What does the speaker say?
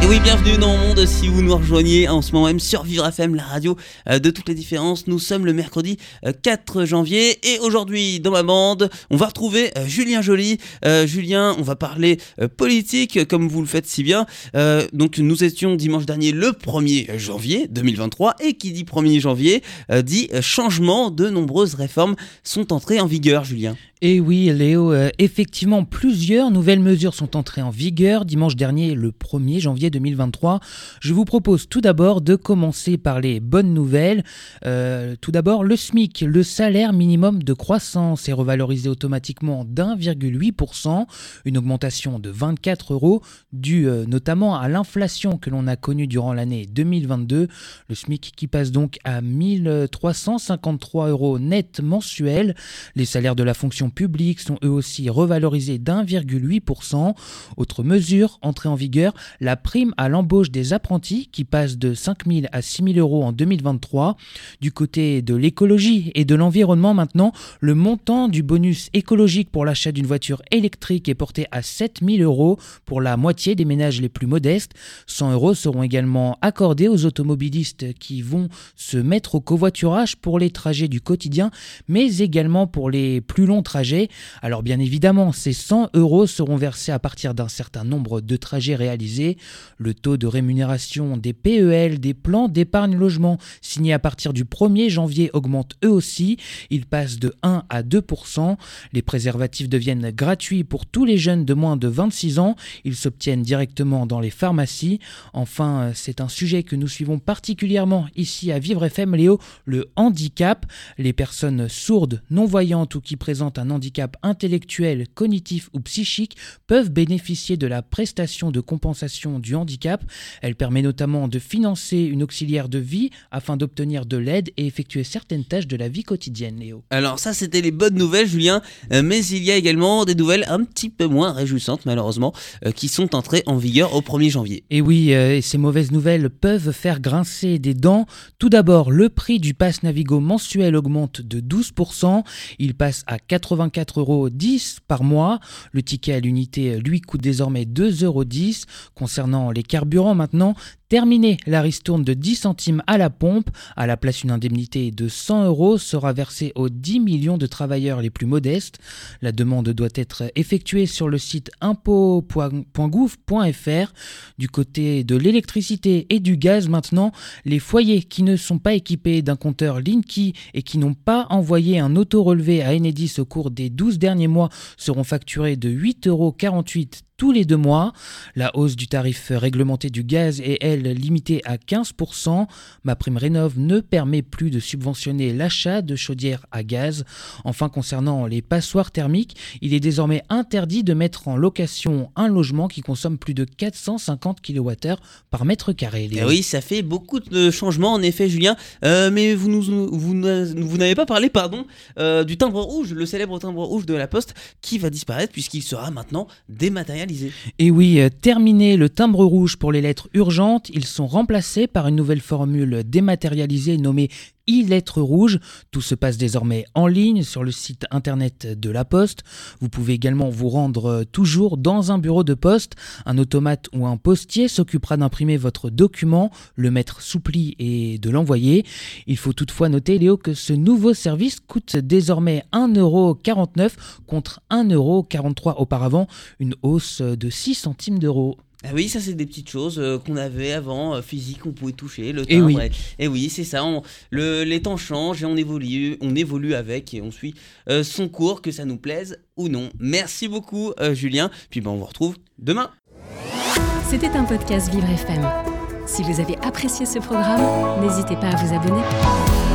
Et oui, bienvenue dans le monde si vous nous rejoignez en ce moment même sur Vivre FM, la radio euh, de toutes les différences. Nous sommes le mercredi 4 euh, janvier et aujourd'hui dans ma bande, on va retrouver euh, Julien Joly. Julien, on va parler politique comme vous le faites si bien. donc nous étions dimanche dernier le 1er janvier 2023 et qui dit 1er janvier dit changement. De nombreuses réformes sont entrées en vigueur, Julien. Et oui, Léo, effectivement, plusieurs nouvelles mesures sont entrées en vigueur dimanche dernier, le 1er janvier 2023. Je vous propose tout d'abord de commencer par les bonnes nouvelles. Euh, tout d'abord, le SMIC, le salaire minimum de croissance, est revalorisé automatiquement d'1,8%, une augmentation de 24 euros due euh, notamment à l'inflation que l'on a connue durant l'année 2022. Le SMIC qui passe donc à 1353 euros net mensuels. Les salaires de la fonction publique sont eux aussi revalorisés d'1,8%. Autre mesure entrée en vigueur, la prime à l'embauche des apprentis qui passe de 5 000 à 6 000 euros en 2023. Du côté de l'écologie et de l'environnement maintenant, le montant du bonus écologique pour l'achat d'une voiture électrique est porté à 7 000 euros pour la moitié des ménages les plus modestes. 100 euros seront également accordés aux automobilistes qui vont se mettre au covoiturage pour les trajets du quotidien, mais également pour les plus longs trajets. Alors bien évidemment, ces 100 euros seront versés à partir d'un certain nombre de trajets réalisés. Le taux de rémunération des PEL, des plans d'épargne logement signés à partir du 1er janvier augmente eux aussi. Il passe de 1 à 2% Les préservatifs deviennent gratuits pour tous les jeunes de moins de 26 ans. Ils s'obtiennent directement dans les pharmacies. Enfin, c'est un sujet que nous suivons particulièrement ici à Vivre FM Léo, le handicap. Les personnes sourdes, non-voyantes ou qui présentent un handicap intellectuel, cognitif ou psychique peuvent bénéficier de la prestation de compensation du handicap. Elle permet notamment de financer une auxiliaire de vie afin d'obtenir de l'aide et effectuer certaines tâches de la vie quotidienne, Léo. Alors ça, c'était les bonnes nouvelles, Julien, euh, mais il y a également des nouvelles un petit peu moins réjouissantes, malheureusement, euh, qui sont entrées en vigueur au 1er janvier. Et oui, euh, ces mauvaises nouvelles peuvent faire grincer des dents. Tout d'abord, le prix du pass Navigo mensuel augmente de 12%. Il passe à 84,10 euros par mois. Le ticket à l'unité, lui, coûte désormais 2,10 euros. Concernant les carburant maintenant Terminé, la ristourne de 10 centimes à la pompe. À la place, une indemnité de 100 euros sera versée aux 10 millions de travailleurs les plus modestes. La demande doit être effectuée sur le site impôt.gouv.fr. Du côté de l'électricité et du gaz maintenant, les foyers qui ne sont pas équipés d'un compteur Linky et qui n'ont pas envoyé un auto-relevé à Enedis au cours des 12 derniers mois seront facturés de 8,48 euros tous les deux mois. La hausse du tarif réglementé du gaz est, elle, limitée à 15%. Ma prime rénov ne permet plus de subventionner l'achat de chaudières à gaz. Enfin, concernant les passoires thermiques, il est désormais interdit de mettre en location un logement qui consomme plus de 450 kWh par mètre carré. Eh oui, ça fait beaucoup de changements en effet, Julien. Euh, mais vous, nous, n'avez pas parlé, pardon, euh, du timbre rouge, le célèbre timbre rouge de la Poste, qui va disparaître puisqu'il sera maintenant dématérialisé et oui, euh, terminé le timbre rouge pour les lettres urgentes, ils sont remplacés par une nouvelle formule dématérialisée nommée e-lettres rouges. Tout se passe désormais en ligne sur le site internet de la Poste. Vous pouvez également vous rendre euh, toujours dans un bureau de poste. Un automate ou un postier s'occupera d'imprimer votre document, le mettre sous pli et de l'envoyer. Il faut toutefois noter, Léo, que ce nouveau service coûte désormais 1,49€ contre 1,43€ auparavant, une hausse de 6 centimes d'euros. Ah oui, ça c'est des petites choses euh, qu'on avait avant, euh, physiques, on pouvait toucher, le eh timbre. Et oui, c'est ça, le, les temps changent et on évolue, on évolue avec et on suit euh, son cours, que ça nous plaise ou non. Merci beaucoup Julien, puis ben, on vous retrouve demain. C'était un podcast Vivre FM. Si vous avez apprécié ce programme, n'hésitez pas à vous abonner.